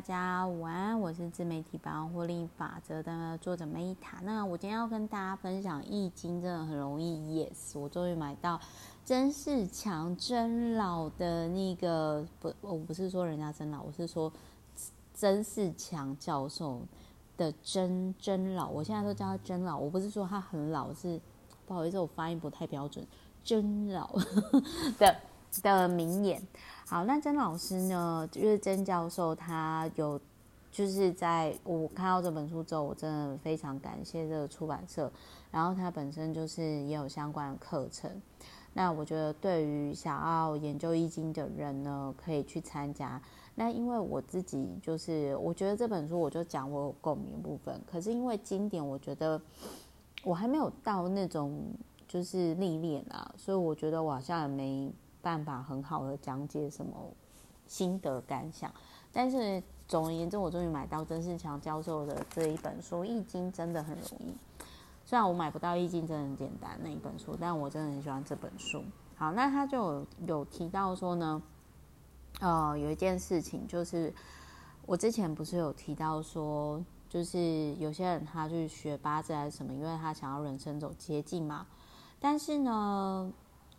大家午安，我是自媒体百万获利法则的作者梅塔。那我今天要跟大家分享《易经》，真的很容易。Yes，我终于买到曾仕强曾老的那个不，我不是说人家曾老，我是说曾仕强教授的曾曾老。我现在都叫他曾老，我不是说他很老，是不好意思，我发音不太标准。曾老 的的名言。好，那曾老师呢？就是曾教授，他有就是在我看到这本书之后，我真的非常感谢这个出版社。然后他本身就是也有相关的课程。那我觉得对于想要研究易经的人呢，可以去参加。那因为我自己就是，我觉得这本书我就讲我有共鸣部分。可是因为经典，我觉得我还没有到那种就是历练啊，所以我觉得我好像也没。办法很好的讲解什么心得感想，但是总而言之，我终于买到曾仕强教授的这一本书《易经》，真的很容易。虽然我买不到《易经》，真的很简单那一本书，但我真的很喜欢这本书。好，那他就有，提到说呢，呃，有一件事情就是，我之前不是有提到说，就是有些人他去学八字还是什么，因为他想要人生走捷径嘛，但是呢。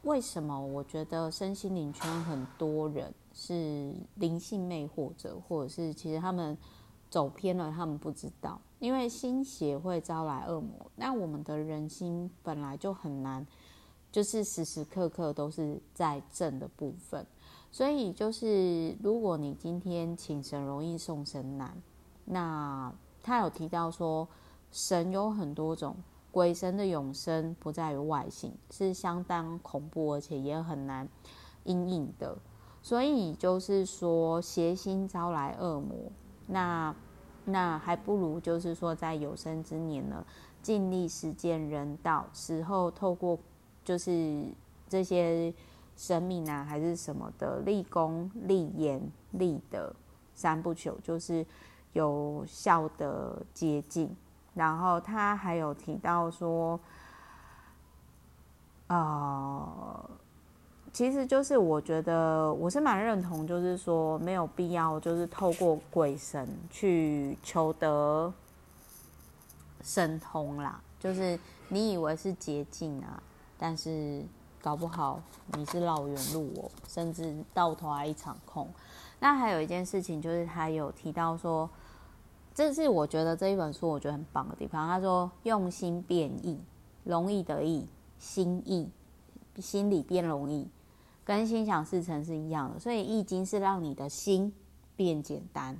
为什么我觉得身心灵圈很多人是灵性魅惑者，或者是其实他们走偏了，他们不知道，因为心邪会招来恶魔。那我们的人心本来就很难，就是时时刻刻都是在正的部分，所以就是如果你今天请神容易送神难，那他有提到说神有很多种。鬼神的永生不在于外形，是相当恐怖，而且也很难因应的。所以就是说，邪心招来恶魔，那那还不如就是说，在有生之年呢，尽力实践人道，死后透过就是这些生命啊，还是什么的立功、立言、立德三不朽，就是有效的接近。然后他还有提到说，呃，其实就是我觉得我是蛮认同，就是说没有必要，就是透过鬼神去求得神通啦。就是你以为是捷径啊，但是搞不好你是绕远路哦，甚至到头来一场空。那还有一件事情，就是他有提到说。这是我觉得这一本书我觉得很棒的地方。他说：“用心变易，容易得易，心易，心里变容易，跟心想事成是一样的。所以易经是让你的心变简单。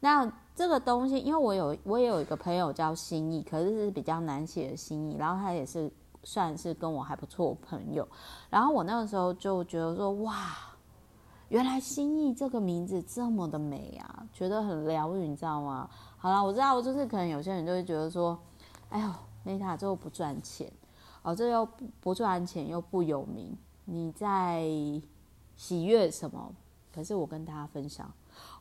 那这个东西，因为我有我也有一个朋友叫心意，可是是比较难写的心意，然后他也是算是跟我还不错的朋友。然后我那个时候就觉得说，哇。”原来心意这个名字这么的美啊，觉得很疗愈，你知道吗？好了，我知道，就是可能有些人就会觉得说，哎呦，Meta 这不赚钱，哦，这又不赚钱又不有名，你在喜悦什么？可是我跟大家分享，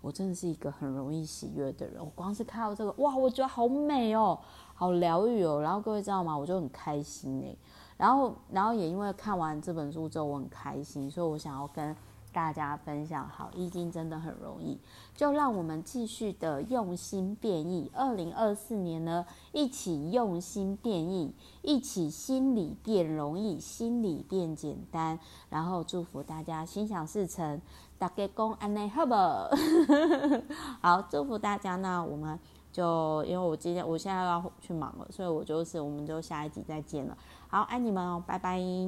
我真的是一个很容易喜悦的人。我光是看到这个，哇，我觉得好美哦，好疗愈哦。然后各位知道吗？我就很开心哎。然后，然后也因为看完这本书之后，我很开心，所以我想要跟。大家分享好，易经真的很容易，就让我们继续的用心变易。二零二四年呢，一起用心变易，一起心理变容易，心理变简单。然后祝福大家心想事成，大家公安内好不？好，祝福大家呢。我们就因为我今天我现在要去忙了，所以我就是我们就下一集再见了。好，爱你们哦，拜拜。